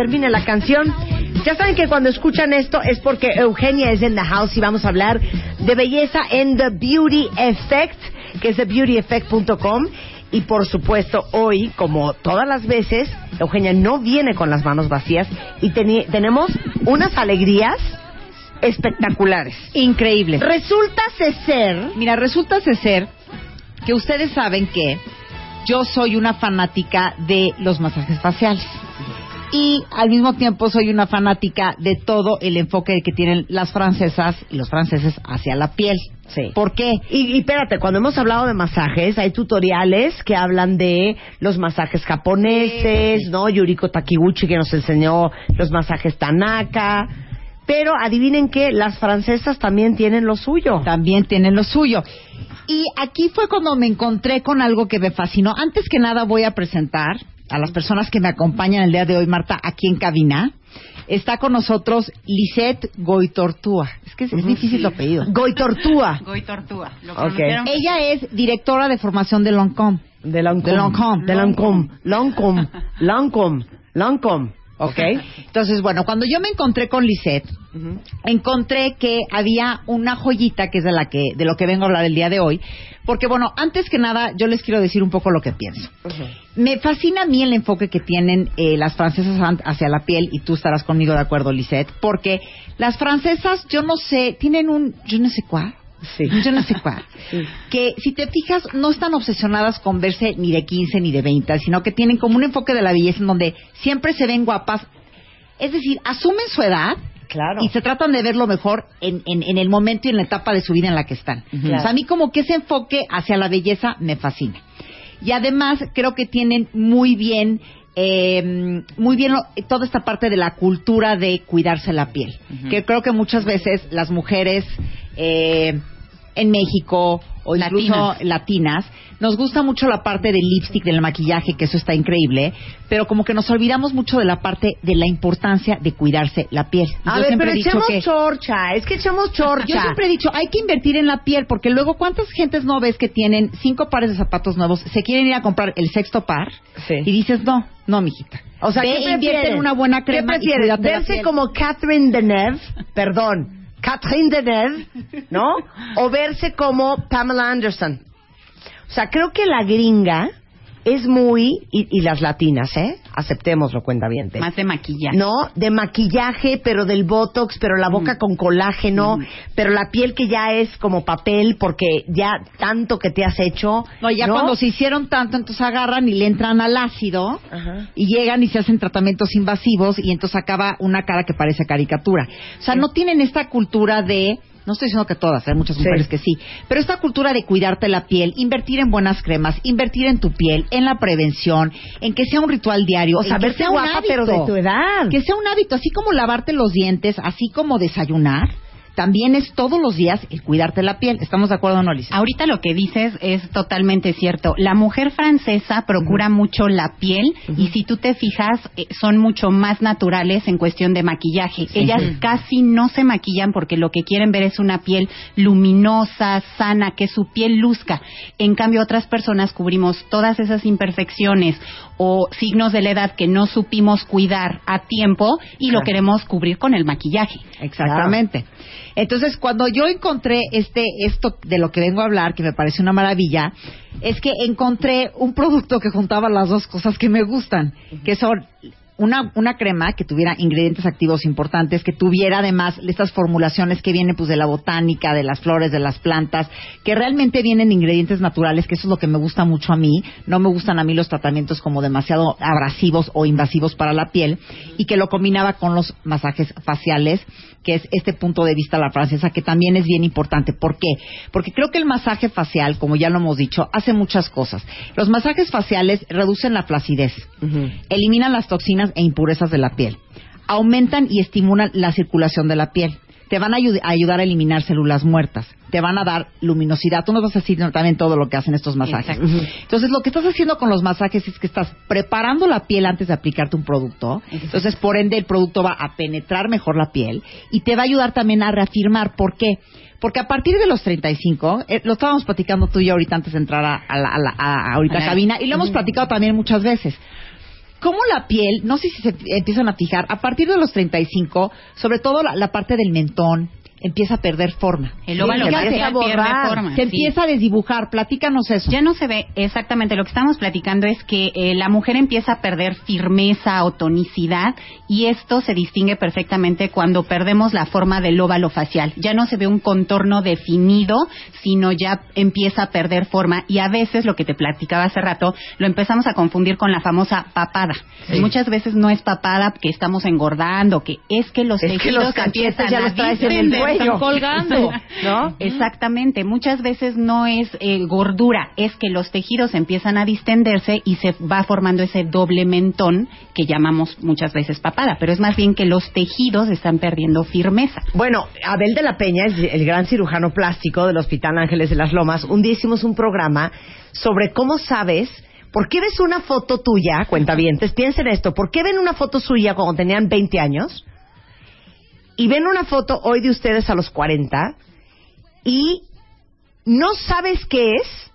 Termine la canción. Ya saben que cuando escuchan esto es porque Eugenia es en the house y vamos a hablar de belleza en The Beauty Effect, que es thebeautyeffect.com. Y por supuesto, hoy, como todas las veces, Eugenia no viene con las manos vacías y tenemos unas alegrías espectaculares. Increíble. Resulta ser Mira, resulta ser que ustedes saben que yo soy una fanática de los masajes faciales. Y al mismo tiempo soy una fanática de todo el enfoque que tienen las francesas y los franceses hacia la piel. Sí. ¿Por qué? Y, y espérate, cuando hemos hablado de masajes, hay tutoriales que hablan de los masajes japoneses, ¿no? Yuriko Takiguchi que nos enseñó los masajes Tanaka. Pero adivinen que las francesas también tienen lo suyo. También tienen lo suyo. Y aquí fue cuando me encontré con algo que me fascinó. Antes que nada voy a presentar a las personas que me acompañan el día de hoy, Marta, aquí en cabina. Está con nosotros Lisette Goitortúa. Es que es, es difícil el apellido. Goitortúa. Goy Tortuga. Lo Ok. pronunciaron- Ella es directora de formación de Longcom. De Lancôme. De Lancôme. De Lancôme. Lancôme. Lancôme. Lancôme. ¿Ok? Entonces, bueno, cuando yo me encontré con Lisette, encontré que había una joyita que es de la que de lo que vengo a hablar el día de hoy, porque bueno, antes que nada yo les quiero decir un poco lo que pienso. Me fascina a mí el enfoque que tienen eh, las francesas an- hacia la piel y tú estarás conmigo de acuerdo, Lisette, porque las francesas, yo no sé, tienen un yo no sé cuál. Sí. Yo no sé cuál. Que si te fijas, no están obsesionadas con verse ni de 15 ni de 20, sino que tienen como un enfoque de la belleza en donde siempre se ven guapas. Es decir, asumen su edad Claro. y se tratan de ver lo mejor en, en, en el momento y en la etapa de su vida en la que están. Claro. O sea, a mí como que ese enfoque hacia la belleza me fascina. Y además creo que tienen muy bien, eh, muy bien lo- toda esta parte de la cultura de cuidarse la piel. Que creo que muchas veces las mujeres eh, en México o incluso Latinas. latinas, nos gusta mucho la parte del lipstick, del maquillaje, que eso está increíble, pero como que nos olvidamos mucho de la parte de la importancia de cuidarse la piel. A Yo ver, siempre pero he dicho echemos que- chorcha. Es que echemos chorcha. yo siempre he dicho, hay que invertir en la piel, porque luego, ¿cuántas gentes no ves que tienen cinco pares de zapatos nuevos, se quieren ir a comprar el sexto par? Sí. Y dices, no, no, mijita. O sea, Ve, ¿qué invierte prefieren? en una buena crema ¿Qué y prefieres? la ¿Verse piel. como Catherine Deneuve? Perdón. Catherine Deneuve, ¿no? O verse como Pamela Anderson. O sea, creo que la gringa es muy... Y, y las latinas, ¿eh? Aceptémoslo, cuenta bien. Más de maquillaje. ¿no? De maquillaje, pero del botox, pero la boca con colágeno, pero la piel que ya es como papel porque ya tanto que te has hecho. No, ya cuando se hicieron tanto, entonces agarran y le entran al ácido y llegan y se hacen tratamientos invasivos y entonces acaba una cara que parece caricatura. O sea, no tienen esta cultura de no estoy diciendo que todas, hay muchas Sí. mujeres que sí, pero esta cultura de cuidarte la piel, invertir en buenas cremas, invertir en tu piel, en la prevención, en que sea un ritual diario, O sea, que sea un guapa, hábito, pero de tu edad. que sea un hábito, así como lavarte los dientes, así como desayunar, también es todos los días el cuidarte la piel. ¿Estamos de acuerdo o no, Lisa? Ahorita lo que dices es totalmente cierto. La mujer francesa procura mucho la piel y si tú te fijas eh, son mucho más naturales en cuestión de maquillaje. Ellas casi no se maquillan porque lo que quieren ver es una piel luminosa, sana, que su piel luzca. En cambio otras personas cubrimos todas esas imperfecciones o signos de la edad que no supimos cuidar a tiempo y lo queremos cubrir con el maquillaje. Exactamente. Entonces, cuando yo encontré este esto de lo que vengo a hablar, que me parece una maravilla, es que encontré un producto que juntaba las dos cosas que me gustan, que son una, una crema que tuviera ingredientes activos importantes, que tuviera además estas formulaciones que vienen pues de la botánica, de las flores, de las plantas, que realmente vienen ingredientes naturales, que eso es lo que me gusta mucho a mí. No me gustan a mí los tratamientos como demasiado abrasivos o invasivos para la piel y que lo combinaba con los masajes faciales, que es este punto de vista a la francesa, que también es bien importante. ¿Por qué? Porque creo que el masaje facial, como ya lo hemos dicho, hace muchas cosas. Los masajes faciales reducen la flacidez, eliminan las toxinas e impurezas de la piel, aumentan y estimulan la circulación de la piel. Te van a, ayu- a ayudar a eliminar células muertas, te van a dar luminosidad. Tú nos vas a decir también todo lo que hacen estos masajes. Entonces, lo que estás haciendo con los masajes es que estás preparando la piel antes de aplicarte un producto. Entonces, por ende, el producto va a penetrar mejor la piel y te va a ayudar también a reafirmar. ¿Por qué? Porque a partir de los 35, eh, lo estábamos platicando tú y yo ahorita antes de entrar a, a la, a la- a- ahorita cabina y lo hemos platicado también muchas veces. Cómo la piel, no sé si se empiezan a fijar, a partir de los 35, sobre todo la, la parte del mentón, empieza a perder forma. El óvalo Fíjate, facial pierde forma. Se sí. empieza a desdibujar. Platícanos eso. Ya no se ve exactamente. Lo que estamos platicando es que eh, la mujer empieza a perder firmeza o tonicidad y esto se distingue perfectamente cuando perdemos la forma del óvalo facial. Ya no se ve un contorno definido, sino ya empieza a perder forma y a veces lo que te platicaba hace rato lo empezamos a confundir con la famosa papada. Y muchas veces no es papada que estamos engordando, que es que los Es que tejidos los empiezan ya a los traes en el distender, cuello. están colgando. ¿No? Exactamente, muchas veces no es eh, gordura, es que los tejidos empiezan a distenderse y se va formando ese doble mentón que llamamos muchas veces papada, pero es más bien que los tejidos están perdiendo firmeza. Bueno, Abel de la Peña es el gran cirujano plástico del Hospital Ángeles de las Lomas. Un día hicimos un programa sobre cómo sabes, ¿por qué ves una foto tuya, cuentavientes? Piensen esto, ¿por qué ven una foto suya cuando tenían 20 años? Y ven una foto hoy de ustedes a los 40 y no sabes qué es,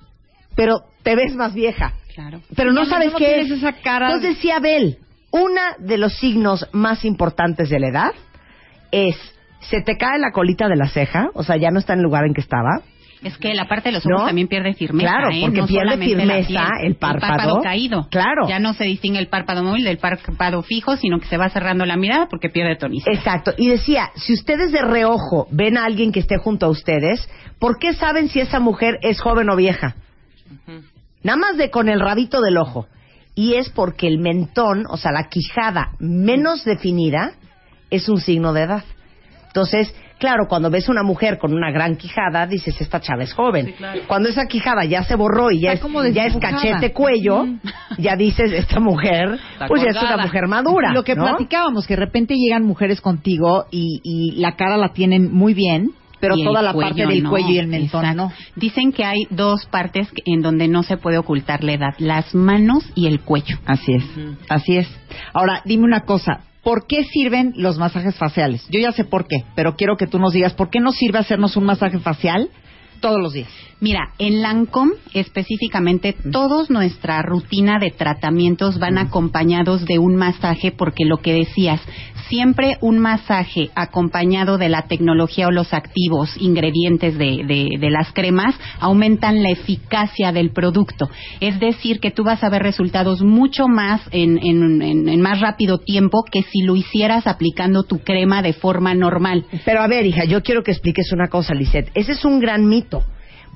pero te ves más vieja. Claro. Pero no sabes no qué es. esa cara- Entonces decía Abel, una de los signos más importantes de la edad es se te cae la colita de la ceja, o sea, ya no está en el lugar en que estaba. Es que la parte de los ojos ¿No? también pierde firmeza. Claro, ¿eh? porque No pierde firmeza piel. el párpado. caído. Claro. Ya no se distingue el párpado móvil del párpado fijo, sino que se va cerrando la mirada porque pierde tonicidad. Exacto. Y decía, si ustedes de reojo ven a alguien que esté junto a ustedes, ¿por qué saben si esa mujer es joven o vieja? Nada más de con el rabito del ojo. Y es porque el mentón, o sea, la quijada menos definida, es un signo de edad. Entonces, claro, cuando ves una mujer con una gran quijada, dices, esta chava es joven. Cuando esa quijada ya se borró y ya, es, ya es cachete cuello, ya dices, esta mujer, pues ya es una mujer madura. Lo que ¿no? platicábamos, que de repente llegan mujeres contigo y, y la cara la tienen muy bien, pero toda la parte del no, cuello y el mentón exacto. no. Dicen que hay dos partes que- en donde no se puede ocultar la edad, las manos y el cuello. Así es, así es. Ahora, dime una cosa. ¿Por qué sirven los masajes faciales? Yo ya sé por qué, pero quiero que tú nos digas, ¿por qué nos sirve hacernos un masaje facial todos los días? Mira, en Lancom específicamente, todos nuestra rutina de tratamientos van acompañados de un masaje porque lo que decías, siempre un masaje acompañado de la tecnología o los activos, ingredientes de, de- de las cremas, aumentan la eficacia del producto. Es decir, que tú vas a ver resultados mucho más en, en- en- en más rápido tiempo que si lo hicieras aplicando tu crema de forma normal. Pero a ver, hija, yo quiero que expliques una cosa, Lisette. Ese es un gran mito.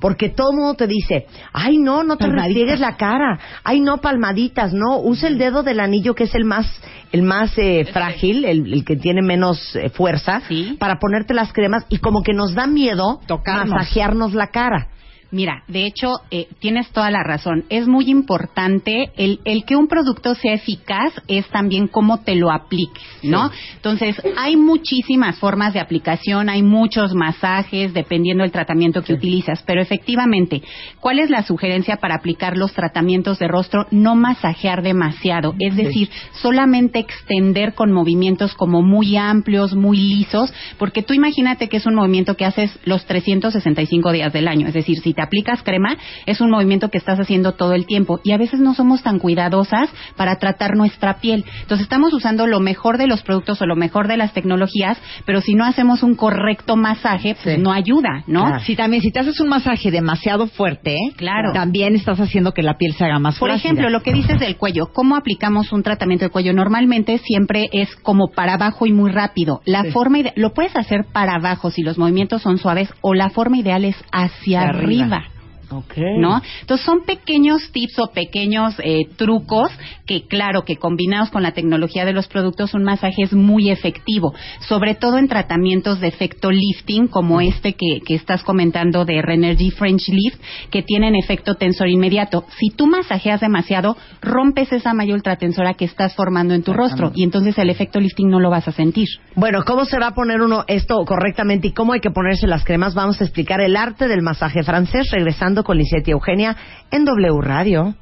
Porque todo el mundo te dice, ay no, no te restriegues la cara, ay no, palmaditas, no, usa el dedo del anillo que es el más, el más eh, frágil, el, el que tiene menos eh, fuerza, Sí. para ponerte las cremas y como que nos da miedo Tocarnos. masajearnos la cara. Mira, de hecho, eh, tienes toda la razón. Es muy importante el, el que un producto sea eficaz es también cómo te lo apliques, ¿no? Entonces, hay muchísimas formas de aplicación, hay muchos masajes, dependiendo del tratamiento que utilizas, pero efectivamente, ¿cuál es la sugerencia para aplicar los tratamientos de rostro? No masajear demasiado, es decir, solamente extender con movimientos como muy amplios, muy lisos, porque tú imagínate que es un movimiento que haces los 365 días del año, es decir, si te aplicas crema, es un movimiento que estás haciendo todo el tiempo y a veces no somos tan cuidadosas para tratar nuestra piel. Entonces estamos usando lo mejor de los productos o lo mejor de las tecnologías, pero si no hacemos un correcto masaje, pues Sí. no ayuda, ¿no? Claro. Si también, si te haces un masaje demasiado fuerte, Claro. también estás haciendo que la piel se haga más Por flácida. ejemplo, lo que dices del cuello, ¿cómo aplicamos un tratamiento de cuello? Normalmente siempre es como para abajo y muy rápido. La forma ide- lo puedes hacer para abajo si los movimientos son suaves o la forma ideal es hacia Hacia arriba. Arriba. Ok. ¿no? Entonces son pequeños tips o pequeños eh, trucos que, claro, que combinados con la tecnología de los productos, un masaje es muy efectivo, sobre todo en tratamientos de efecto lifting, como este que, que estás comentando de Renergy French Lift, que tienen efecto tensor inmediato. Si tú masajeas demasiado, rompes esa malla ultratensora que estás formando en tu rostro y entonces el efecto lifting no lo vas a sentir. Bueno, ¿cómo se va a poner uno esto correctamente y cómo hay que ponerse las cremas? Vamos a explicar el arte del masaje francés regresando con Lisette y Eugenia en W Radio.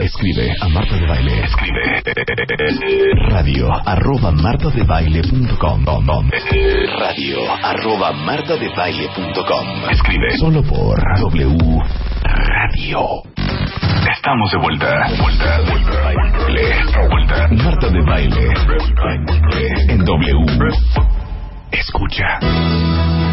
Escribe a Marta de Baile. Escribe radio arroba martadebaile.com radio arroba martadebaile.com Escribe solo por W Radio. Estamos de. Vuelta, vuelta, vuelta, vuelta. Marta de Baile. En W. Escucha.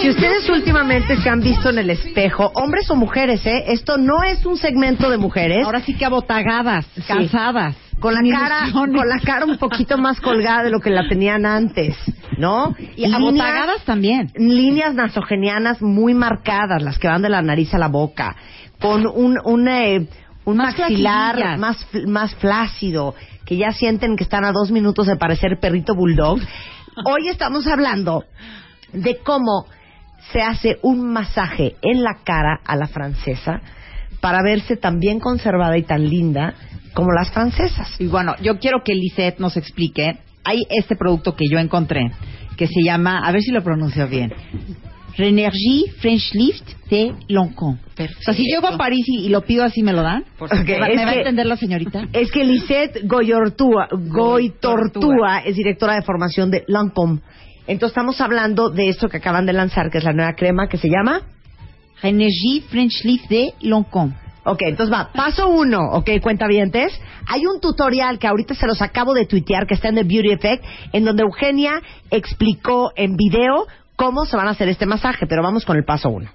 Si ustedes últimamente se han visto en el espejo, hombres o mujeres, ¿eh? Esto no es un segmento de mujeres. Ahora sí que abotagadas, cansadas. con la cara, con la cara un poquito más colgada de lo que la tenían antes, ¿no? Y abotagadas también. líneas nasogenianas muy marcadas, las que van de la nariz a la boca, con un un, eh, un Más maxilar más más flácido, que ya sienten que están a dos minutos de parecer perrito bulldog. Hoy estamos hablando de cómo se hace un masaje en la cara a la francesa para verse tan bien conservada y tan linda como las francesas. Y bueno, yo quiero que Lisette nos explique. Hay este producto que yo encontré que se llama, a ver si lo pronuncio bien, Renergie French Lift de Lancôme. O sea, si llego a París y, y lo pido así, ¿me lo dan? Ok, ¿Me va, es me va a que- entender la señorita? Es que Lisette Goyortúa, Goitortúa es directora de formación de Lancôme. Entonces estamos hablando de esto que acaban de lanzar, que es la nueva crema que se llama. Renergie French Lift de Lancôme. Ok, entonces va, paso uno, ok, cuentavientes. Hay un tutorial que ahorita se los acabo de tuitear, que está en The Beauty Effect, en donde Eugenia explicó en video cómo se van a hacer este masaje, pero vamos con el paso uno.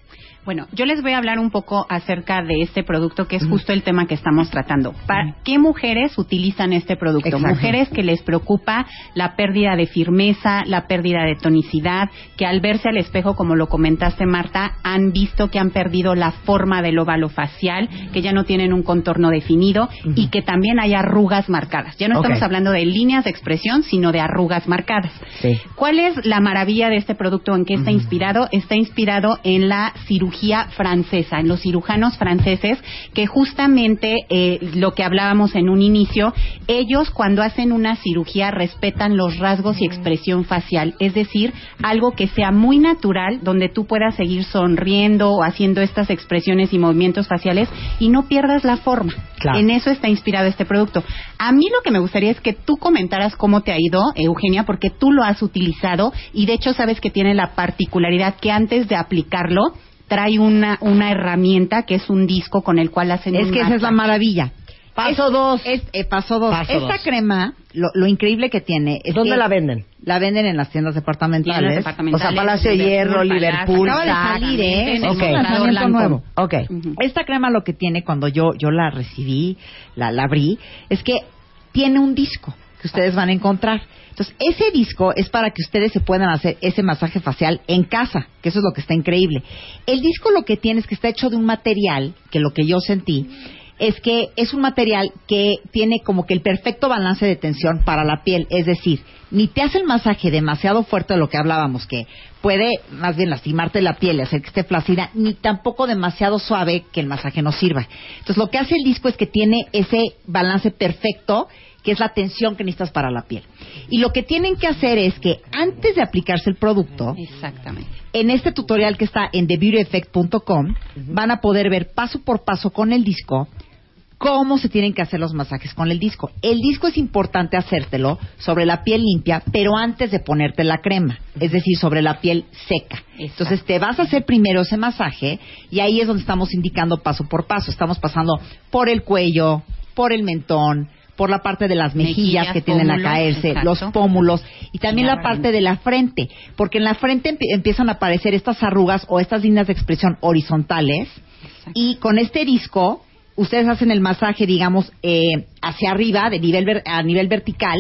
Bueno, yo les voy a hablar un poco acerca de este producto, que es justo el tema que estamos tratando. ¿Para qué mujeres utilizan este producto? Exacto. Mujeres que les preocupa la pérdida de firmeza, la pérdida de tonicidad, que al verse al espejo, como lo comentaste, Marta, han visto que han perdido la forma del óvalo facial, que ya no tienen un contorno definido y que también hay arrugas marcadas. Ya no estamos hablando de líneas de expresión, sino de arrugas marcadas. Sí. ¿Cuál es la maravilla de este producto? ¿En qué está inspirado? Está inspirado en la cirugía francesa, en los cirujanos franceses, que justamente eh, lo que hablábamos en un inicio, ellos cuando hacen una cirugía respetan los rasgos y expresión facial, es decir, algo que sea muy natural, donde tú puedas seguir sonriendo o haciendo estas expresiones y movimientos faciales y no pierdas la forma. Claro. En eso está inspirado este producto. A mí lo que me gustaría es que tú comentaras cómo te ha ido, Eugenia, porque tú lo has utilizado y de hecho sabes que tiene la particularidad que antes de aplicarlo trae una, una herramienta que es un disco con el cual hacen Es un que esa es la maravilla. Paso Es- dos. es- eh, paso dos. Paso Esta dos. crema, lo, lo increíble que tiene es ¿Dónde que la venden? la venden en las tiendas Tiendas departamentales. departamentales, O sea, Palacio de Hierro, Liverpool, Acaba de salir, ¿eh? En Es el un lanzamiento nuevo. Ok. Ujú. Esta crema lo que tiene cuando yo, yo la recibí, la, la abrí, es que tiene un disco que ustedes van a encontrar. Entonces, ese disco es para que ustedes se puedan hacer ese masaje facial en casa, que eso es lo que está increíble. El disco lo que tiene es que está hecho de un material, que lo que yo sentí, es que es un material que tiene como que el perfecto balance de tensión para la piel, es decir, ni te hace el masaje demasiado fuerte de lo que hablábamos, que puede más bien lastimarte la piel y hacer que esté flácida, ni tampoco demasiado suave que el masaje no sirva. Entonces lo que hace el disco es que tiene ese balance perfecto que es la tensión que necesitas para la piel. Y lo que tienen que hacer es que antes de aplicarse el producto, Exactamente. en este tutorial que está en thebeautyeffect.com van a poder ver paso por paso con el disco cómo se tienen que hacer los masajes con el disco. El disco es importante hacértelo sobre la piel limpia, pero antes de ponerte la crema, es decir, sobre la piel seca. Entonces te vas a hacer primero ese masaje y ahí es donde estamos indicando paso por paso. Estamos pasando por el cuello, por el mentón, por la parte de las mejillas, Mejillas, que tienden a caerse, exacto. los pómulos y también la la parte de la frente, porque en la frente empie- empiezan a aparecer estas arrugas o estas líneas de expresión horizontales y con este disco ustedes hacen el masaje, digamos, eh, hacia arriba, de nivel ver- a nivel vertical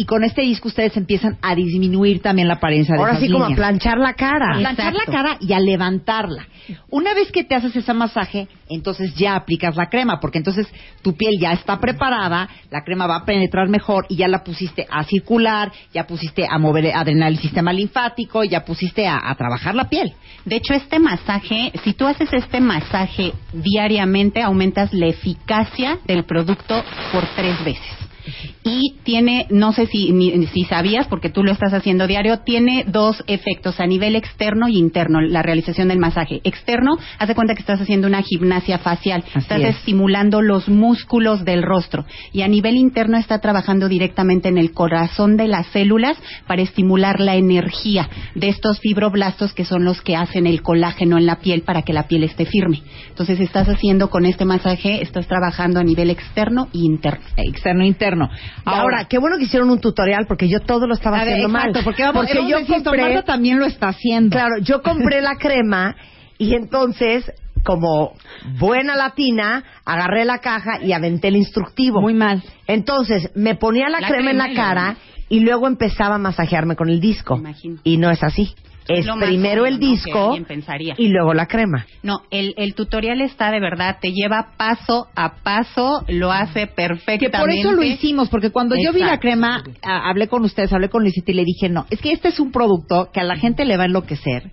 y con este disco ustedes empiezan a disminuir también la apariencia de Ahora esas sí, como a planchar la cara. A planchar la cara y a levantarla. Una vez que te haces ese masaje, entonces ya aplicas la crema, porque entonces tu piel ya está preparada, la crema va a penetrar mejor y ya la pusiste a circular, ya pusiste a mover, a drenar el sistema linfático, ya pusiste a, a trabajar la piel. De hecho, este masaje, si tú haces este masaje diariamente, aumentas la eficacia del producto por tres veces. Y tiene, no sé si, ni- si sabías, porque tú lo estás haciendo diario, tiene dos efectos a nivel externo y interno, la realización del masaje. Externo, hace cuenta que estás haciendo una gimnasia facial, Así estás es. estimulando los músculos del rostro. Y a nivel interno está trabajando directamente en el corazón de las células para estimular la energía de estos fibroblastos que son los que hacen el colágeno en la piel para que la piel esté firme. Entonces estás haciendo con este masaje, estás trabajando a nivel externo y interno. Externo e interno. Ahora, qué bueno que hicieron un tutorial porque yo todo lo estaba a ver, haciendo exacto, mal. porque, vamos, porque yo visto, compré, Marta también lo está haciendo. claro, yo compré la crema y entonces, como buena latina, agarré la caja y aventé el instructivo. Muy mal. Entonces, me ponía la, La crema, en crema la cara y luego empezaba a masajearme con el disco. Imagino. Y no es así. Es lo primero el disco pensaría. y luego la crema. No, el, el tutorial está de verdad, te lleva paso a paso, lo hace perfectamente. Que por eso lo hicimos, porque cuando yo vi la crema, a- hablé con ustedes, hablé con Luisita y le dije, no, es que este es un producto que a la gente le va a enloquecer,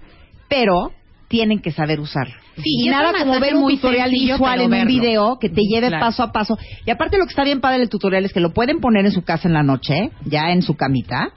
pero tienen que saber usarlo. Sí, y nada como ver un tutorial visual en un video que te lleve Claro. paso a paso. Y aparte lo que está bien padre del tutorial es que lo pueden poner en su casa en la noche, ya en su camita.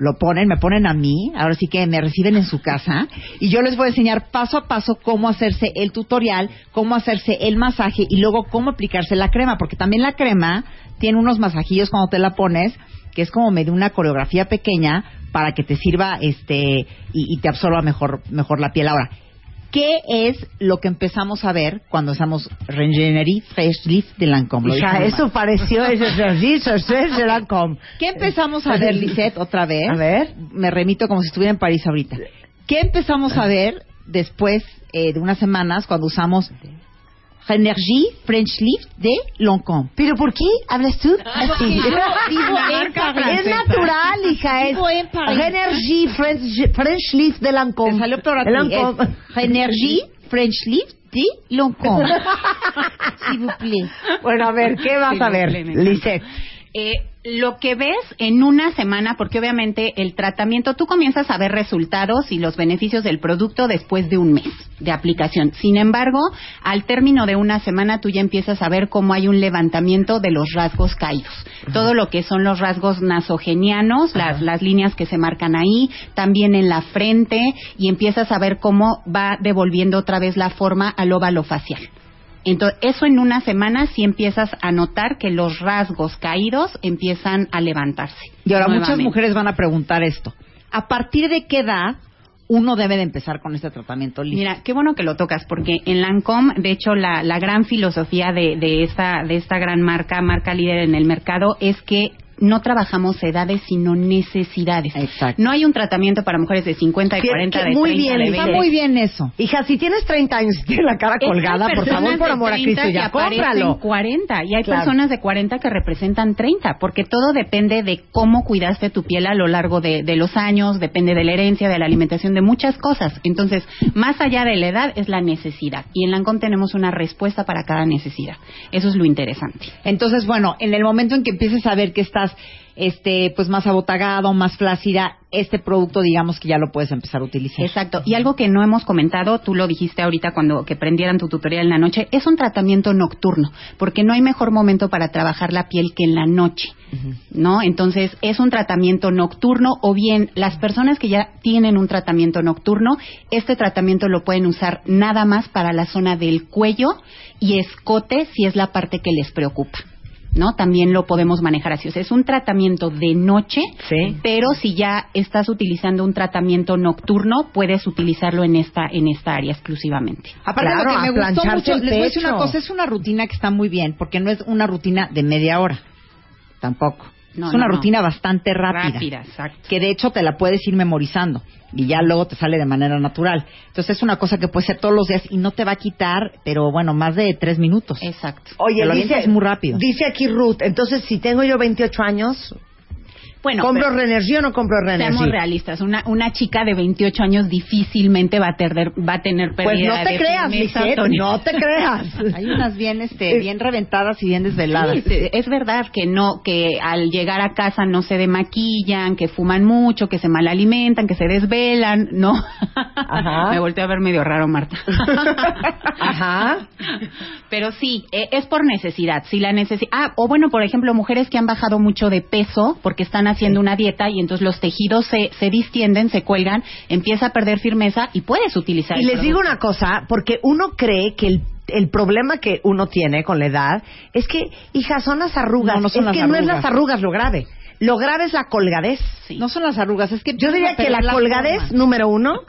Lo ponen, me ponen a mí, ahora sí que me reciben en su casa y yo les voy a enseñar paso a paso cómo hacerse el tutorial, cómo hacerse el masaje y luego cómo aplicarse la crema, porque también la crema tiene unos masajillos cuando te la pones que es como medio una coreografía pequeña para que te sirva este y, y te absorba mejor mejor la piel. Ahora, ¿qué es lo que empezamos a ver cuando usamos Regenery Fresh Lift de Lancôme? Lo Hija, eso mal. pareció ese com. ¿Qué empezamos a ver, Lisette, otra vez? A ver. Me remito como si estuviera en París ahorita. ¿Qué empezamos a ver después eh, de unas semanas cuando usamos Renergie French Lift de Lancôme? ¿Pero por qué hablas tú así? vivo en París. Es natural, hija. Es. Energy French, French Lift de Lancôme. Te salió peor a ti. De Lancôme. Es Renergie French Lift de Lancôme. S'il vous plaît. Bueno, a ver, ¿qué vas a ver. Lisette? Eh, lo que ves en una semana, porque obviamente el tratamiento, tú comienzas a ver resultados y los beneficios del producto después de un mes de aplicación. Sin embargo, al término de una semana tú ya empiezas a ver cómo hay un levantamiento de los rasgos caídos. Todo lo que son los rasgos nasogenianos, las, las líneas que se marcan ahí, también en la frente, y empiezas a ver cómo va devolviendo otra vez la forma al óvalo facial. Entonces, eso en una semana sí empiezas a notar que los rasgos caídos empiezan a levantarse. Y ahora muchas mujeres van a preguntar esto. ¿A partir de qué edad uno debe de empezar con este tratamiento? Mira, qué bueno que lo tocas, porque en Lancôme, de hecho, la, la gran filosofía de, de, esta, de esta gran marca, marca líder en el mercado, es que no trabajamos edades, sino necesidades. Exacto. No hay un tratamiento para mujeres de 50, de Que- 40, que de muy 30, bien, de está 20. Está muy bien eso. Hija, si tienes 30 años y tienes la cara Es colgada, por favor, por amor a 30 Cristo, ya cómpralo. 40 y hay Claro. personas de 40 que representan 30, porque todo depende de cómo cuidaste tu piel a lo largo de, de los años, depende de la herencia, de la alimentación, de muchas cosas. Entonces, más allá de la edad es la necesidad y en Lancome tenemos una respuesta para cada necesidad. Eso es lo interesante. Entonces, bueno, en el momento en que empieces a ver que estás este pues más abotagado, más flácida, este producto digamos que ya lo puedes empezar a utilizar. Exacto. Y algo que no hemos comentado, tú lo dijiste ahorita cuando que prendieran tu tutorial en la noche, es un tratamiento nocturno, porque no hay mejor momento para trabajar la piel que en la noche, ¿no? Entonces, es un tratamiento nocturno o bien las personas que ya tienen un tratamiento nocturno, este tratamiento lo pueden usar nada más para la zona del cuello y escote si es la parte que les preocupa. ¿No? También lo podemos manejar así. O sea, es un tratamiento de noche, Sí. pero si ya estás utilizando un tratamiento nocturno, puedes utilizarlo en esta en esta área exclusivamente. Aparte Claro, lo que a me gustó plancharse mucho, el les voy a decir una cosa, es una rutina que está muy bien, porque no es una rutina de media hora, tampoco. No, es una no, no. rutina bastante rápida. Rápida, exacto. Que de hecho te la puedes ir memorizando y ya luego te sale de manera natural. Entonces es una cosa que puedes hacer todos los días y no te va a quitar, pero bueno, más de tres minutos. Exacto. Oye, dice, avientas muy rápido. dice aquí Ruth, entonces si tengo yo 28 años, Bueno, ¿compro pero Renergy o no compro Renergy? seamos realistas. Una, una chica de 28 años difícilmente va a tener, va a tener Pues pérdida no te de creas, Tony. no te creas. Hay unas bien, este, bien reventadas y bien desveladas. Sí, es verdad que no, que al llegar a casa no se demaquillan, que fuman mucho, que se malalimentan, que se desvelan, ¿no? Ajá. Me volteé a ver medio raro, Marta. Ajá. Pero sí, eh, es por necesidad. Si la necesidad, ah, o bueno, por ejemplo, mujeres que han bajado mucho de peso porque están haciendo una dieta y entonces los tejidos se, se distienden, se cuelgan, empieza a perder firmeza y puedes utilizar. Y el les digo una cosa, porque uno cree que el, el problema que uno tiene con la edad es que, hija, son las arrugas. No, no son es las que no es las arrugas lo grave. Lo grave es la colgadez. Sí. No son las arrugas, es que Yo diría que la colgadez, número uno.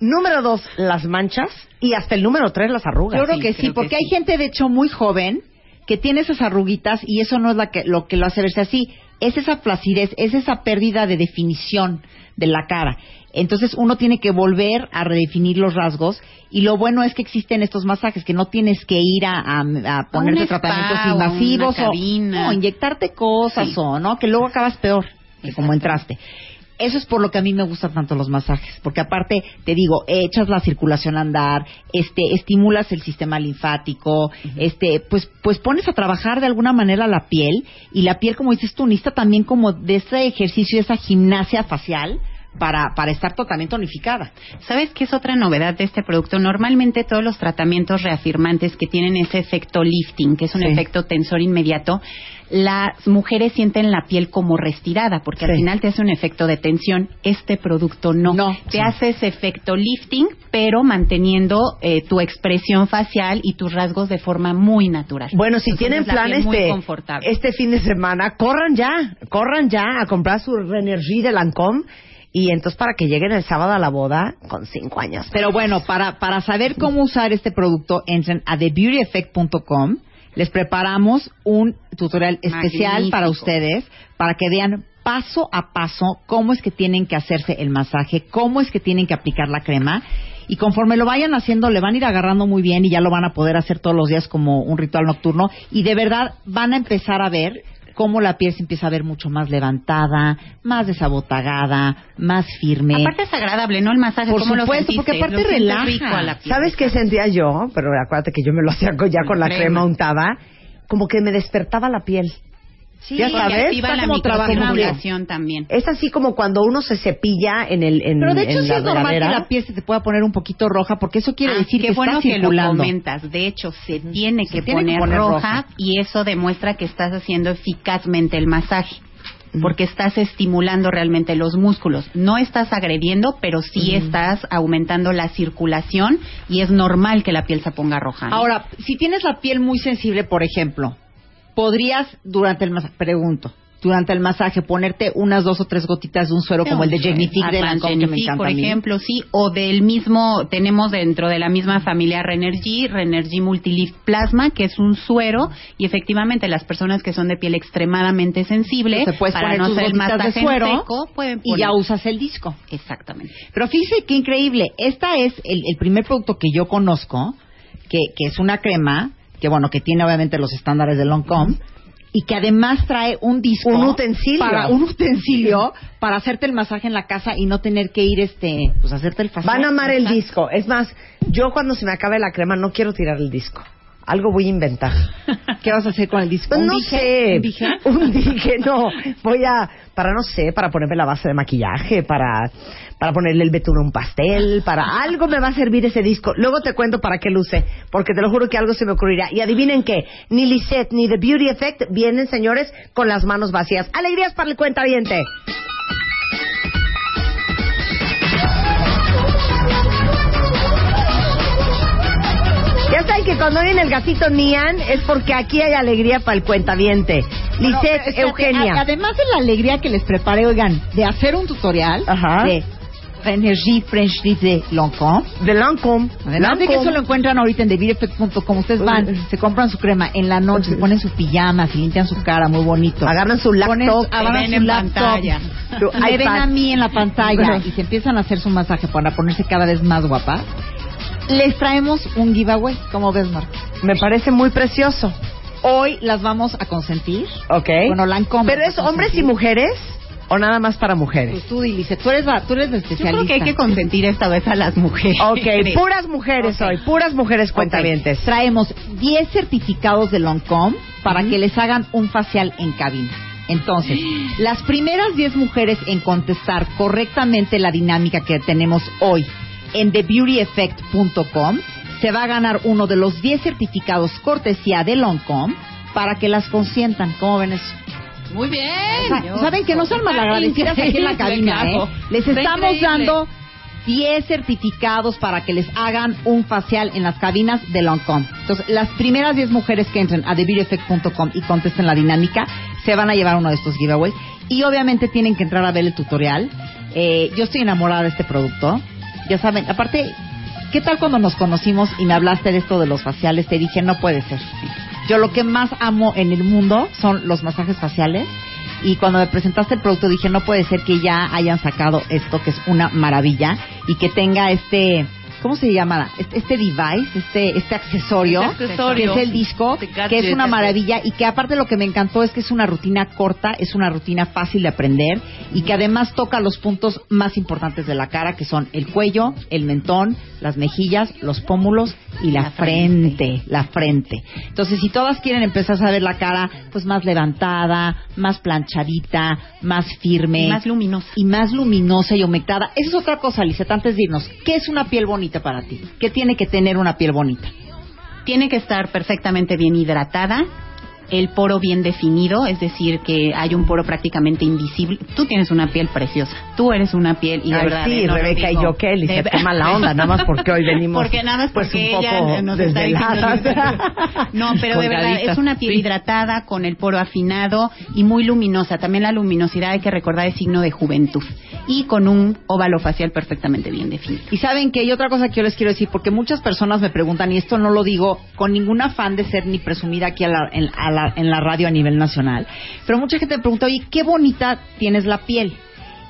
Número dos, las manchas. Y hasta el número tres, las arrugas. Yo creo Sí, que sí, creo que porque hay sí. gente de hecho muy joven que tiene esas arruguitas y eso no es la que, lo que lo hace verse así. Es esa flacidez, es esa pérdida de definición de la cara. Entonces uno tiene que volver a redefinir los rasgos y lo bueno es que existen estos masajes que no tienes que ir a, a, a ponerte spa tratamientos invasivos o, inyectarte cosas Sí. o no, que luego acabas peor que como entraste. Eso es por lo que a mí me gustan tanto los masajes, porque aparte te digo, echas la circulación a andar, este, estimulas el sistema linfático, este, pues, pues pones a trabajar de alguna manera la piel y la piel, como dices tú, necesita también como de ese ejercicio, esa gimnasia facial para, para estar totalmente tonificada. ¿Sabes qué es otra novedad de este producto? Normalmente todos los tratamientos reafirmantes que tienen ese efecto lifting, que es un Sí. efecto tensor inmediato, las mujeres sienten la piel como restirada, porque al final te hace un efecto de tensión. Este producto no. No, te sí. hace ese efecto lifting, pero manteniendo eh, tu expresión facial y tus rasgos de forma muy natural. Bueno, si Entonces, tienen la plan piel muy este, este fin de semana, corran ya, corran ya a comprar su Renergy de Lancome y entonces para que lleguen el sábado a la boda con cinco años. Pero bueno, para, para saber cómo usar este producto, entren a thebeautyeffect.com. Les preparamos un tutorial especial Magnífico. para ustedes, para que vean paso a paso cómo es que tienen que hacerse el masaje, cómo es que tienen que aplicar la crema. Y conforme lo vayan haciendo, le van a ir agarrando muy bien y ya lo van a poder hacer todos los días como un ritual nocturno. Y de verdad van a empezar a ver cómo la piel se empieza a ver mucho más levantada, más desabotagada, más firme. Aparte es agradable, ¿no? El masaje, Por ¿cómo lo supuesto, porque aparte Lo relaja. rico a la piel. ¿Sabes qué sentía yo? Pero acuérdate que yo me lo hacía con- ya con la Crema. crema untada, como que me despertaba la piel. Sí, ya sabes, activa está la microcirculación también. Es así como cuando uno se cepilla en el en, Pero de hecho en sí la es normal que la piel se te pueda poner un poquito roja, porque eso quiere Ah, decir qué que bueno está que lo comentas. De hecho, se tiene Se que tiene que poner, roja, roja. y eso demuestra que estás haciendo eficazmente el masaje. Porque estás estimulando realmente los músculos. No estás agrediendo, pero sí estás aumentando la circulación y es normal que la piel se ponga roja. ¿no? Ahora, si tienes la piel muy sensible, por ejemplo, podrías durante el masaje, pregunto, durante el masaje ponerte unas dos o tres gotitas de un suero como el de Genifique de Lancome que me encanta por ejemplo, sí, o del mismo, tenemos dentro de la misma familia Renergy, Renergy Multilift Plasma, que es un suero, y efectivamente las personas que son de piel extremadamente sensible, para poner no tus hacer el de masaje suero seco, pueden y ya usas el disco. Exactamente. Pero fíjese qué increíble. Esta es el, el primer producto que yo conozco, que, que es una crema, que bueno, que tiene obviamente los estándares de Lancome, y que además trae un disco. Un utensilio. Para, un utensilio para hacerte el masaje en la casa y no tener que ir, este, pues hacerte el facial. Van a amar el disco. Es más, yo cuando se me acabe la crema no quiero tirar el disco. Algo voy a inventar. ¿Qué vas a hacer con el disco? Pues ¿Un no dije? sé. ¿Un dije? Un dije, no. Voy a, para no sé, para ponerme la base de maquillaje, para, para ponerle el betún a un pastel, para algo me va a servir ese disco. Luego te cuento para qué luce, porque te lo juro que algo se me ocurrirá. Y adivinen qué, ni Lisette ni The Beauty Effect vienen, señores, con las manos vacías. Alegrías para el cuentaviente. Ya saben que cuando viene el gatito Nian es porque aquí hay alegría para el cuentaviente. Bueno, Lisette, Eugenia. a- además de la alegría que les preparé, oigan, de hacer un tutorial Ajá. de Energy French de Lancome. de Lancome. Además de que eso lo encuentran ahorita en TheBeautyEffect.com. Ustedes van, se compran su crema en la noche, se ponen su pijama, se limpian su cara, muy bonito. Agarran su laptop, agarran su en laptop, pantalla. Me ven a mí en la pantalla y se empiezan a hacer su masaje para ponerse cada vez más guapa. Les traemos un giveaway, como ves, Marta. Me parece muy precioso. Hoy las vamos a consentir. Ok. Bueno, Lancome. ¿Pero es hombres y mujeres o nada más para mujeres? Pues tú, dice, tú eres, la- tú eres la Yo especialista. creo que hay que consentir esta vez a las mujeres. Ok, puras mujeres hoy, puras mujeres cuentavientes. Traemos 10 certificados de Lancome para que les hagan un facial en cabina. Entonces, las primeras 10 mujeres en contestar correctamente la dinámica que tenemos hoy en TheBeautyEffect.com se va a ganar uno de los 10 certificados cortesía de Lancome para que las consientan. ¿Cómo ven eso? Muy bien. O sea, ¿Saben que no son malagradecidas aquí en la cabina, eh? Les estamos increíble. dando 10 certificados para que les hagan un facial en las cabinas de Lancome. Entonces, las primeras 10 mujeres que entren a TheBeautyEffect.com y contesten la dinámica se van a llevar uno de estos giveaways. Y obviamente tienen que entrar a ver el tutorial. Eh, yo estoy enamorada de este producto. Ya saben, aparte, ¿qué tal cuando nos conocimos y me hablaste de esto de los faciales? Te dije, no puede ser. Yo lo que más amo en el mundo son los masajes faciales. Y cuando me presentaste el producto dije, no puede ser que ya hayan sacado esto, que es una maravilla, y que tenga este, ¿cómo se llama? Este, este device, este, este accesorio, Este accesorio. que es el disco, Este que es una este. maravilla, y que aparte lo que me encantó es que es una rutina corta, es una rutina fácil de aprender, y que además toca los puntos más importantes de la cara, que son el cuello, el mentón, las mejillas, los pómulos y la, La frente. frente. la frente. Entonces, si todas quieren empezar a ver la cara, pues más levantada, más planchadita, más firme. Y más luminosa. Y más luminosa y humectada. Esa es otra cosa, Lizeth, antes de irnos. ¿Qué es una piel bonita para ti? ¿Qué tiene que tener una piel bonita? Tiene que estar perfectamente bien hidratada, el poro bien definido, es decir, que hay un poro prácticamente invisible. Tú tienes una piel preciosa. Tú eres una piel y de Ay, verdad. sí, eh, no Rebeca y yo. Lisa, de- qué mala onda, nada más porque hoy venimos, Porque nada más pues, porque un poco nos está desveladas. diciendo. No, pero de verdad es una piel sí. hidratada con el poro afinado y muy luminosa. También la luminosidad hay que recordar es signo de juventud y con un óvalo facial perfectamente bien definido. Y saben que hay otra cosa que yo les quiero decir, porque muchas personas me preguntan, y esto no lo digo con ningún afán de ser ni presumida aquí a la- en, a la, en la radio a nivel nacional, pero mucha gente me pregunta, oye, qué bonita tienes la piel.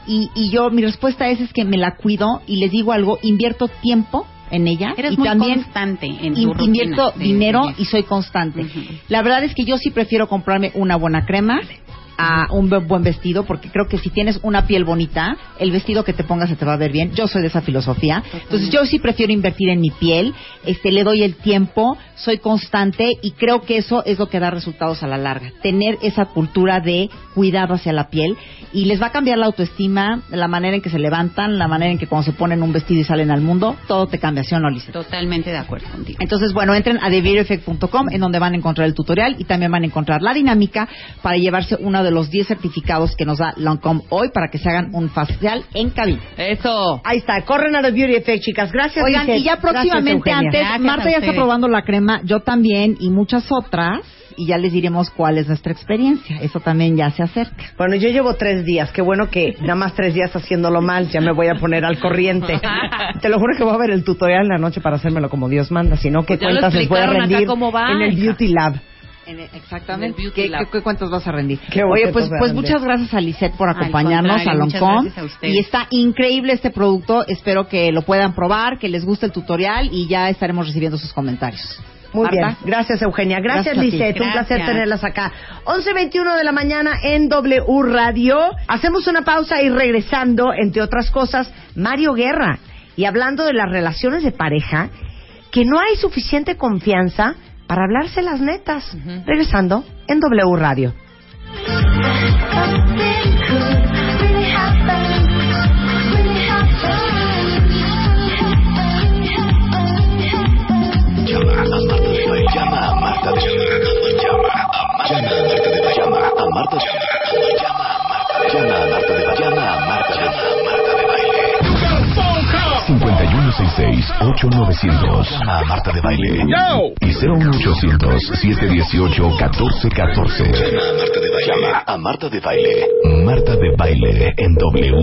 Y, y yo, mi respuesta es, es que me la cuido y les digo algo, invierto tiempo en ella Eres y muy también constante en tu invierto dinero y soy constante. La verdad es que yo sí prefiero comprarme una buena crema a un bu- buen vestido porque creo que si tienes una piel bonita, el vestido que te pongas se te va a ver bien. Yo soy de esa filosofía. Entonces yo sí prefiero invertir en mi piel, este le doy el tiempo, soy constante y creo que eso es lo que da resultados a la larga. Tener esa cultura de cuidado hacia la piel y les va a cambiar la autoestima, la manera en que se levantan, la manera en que cuando se ponen un vestido y salen al mundo, todo te cambia, ¿sí o no, Lisa? Totalmente de acuerdo contigo. Entonces, bueno, entren a TheBeautyEffect.com en donde van a encontrar el tutorial y también van a encontrar la dinámica para llevarse uno de los 10 certificados que nos da Lancome hoy para que se hagan un facial en cabina. Eso. Ahí está, corren a The Beauty Effect, chicas. Gracias, Oigan, y ya próximamente antes, Gracias Marta ya está probando la crema, yo también y muchas otras. y ya les diremos cuál es nuestra experiencia. Eso también ya se acerca. Bueno, yo llevo tres días. Qué bueno que nada más tres días haciéndolo mal. Ya me voy a poner al corriente. Te lo juro que voy a ver el tutorial en la noche para hacérmelo como Dios manda. Si no, ¿qué lo cuentas les voy a rendir cómo va, en el. Beauty Lab? En el- exactamente. En el Beauty ¿Qué, Lab. qué- qué cuentas vas a rendir? Qué Oye, pues, pues muchas gracias a Lisette por acompañarnos a Loncom. Y está increíble este producto. Espero que lo puedan probar, que les guste el tutorial y ya estaremos recibiendo sus comentarios. Muy Marta. bien, gracias Eugenia, gracias, Gracias. Lisette, un placer tenerlas acá. 11.21 de la mañana en W Radio. Hacemos una pausa y regresando, entre otras cosas, Mario Guerra. Y hablando de las relaciones de pareja, que no hay suficiente confianza para hablarse las netas. Regresando en W Radio. 5166-8900. Llama a Marta de Baile. Y 01800-718-1414. Llama a Marta de Baile. Marta de Baile en W.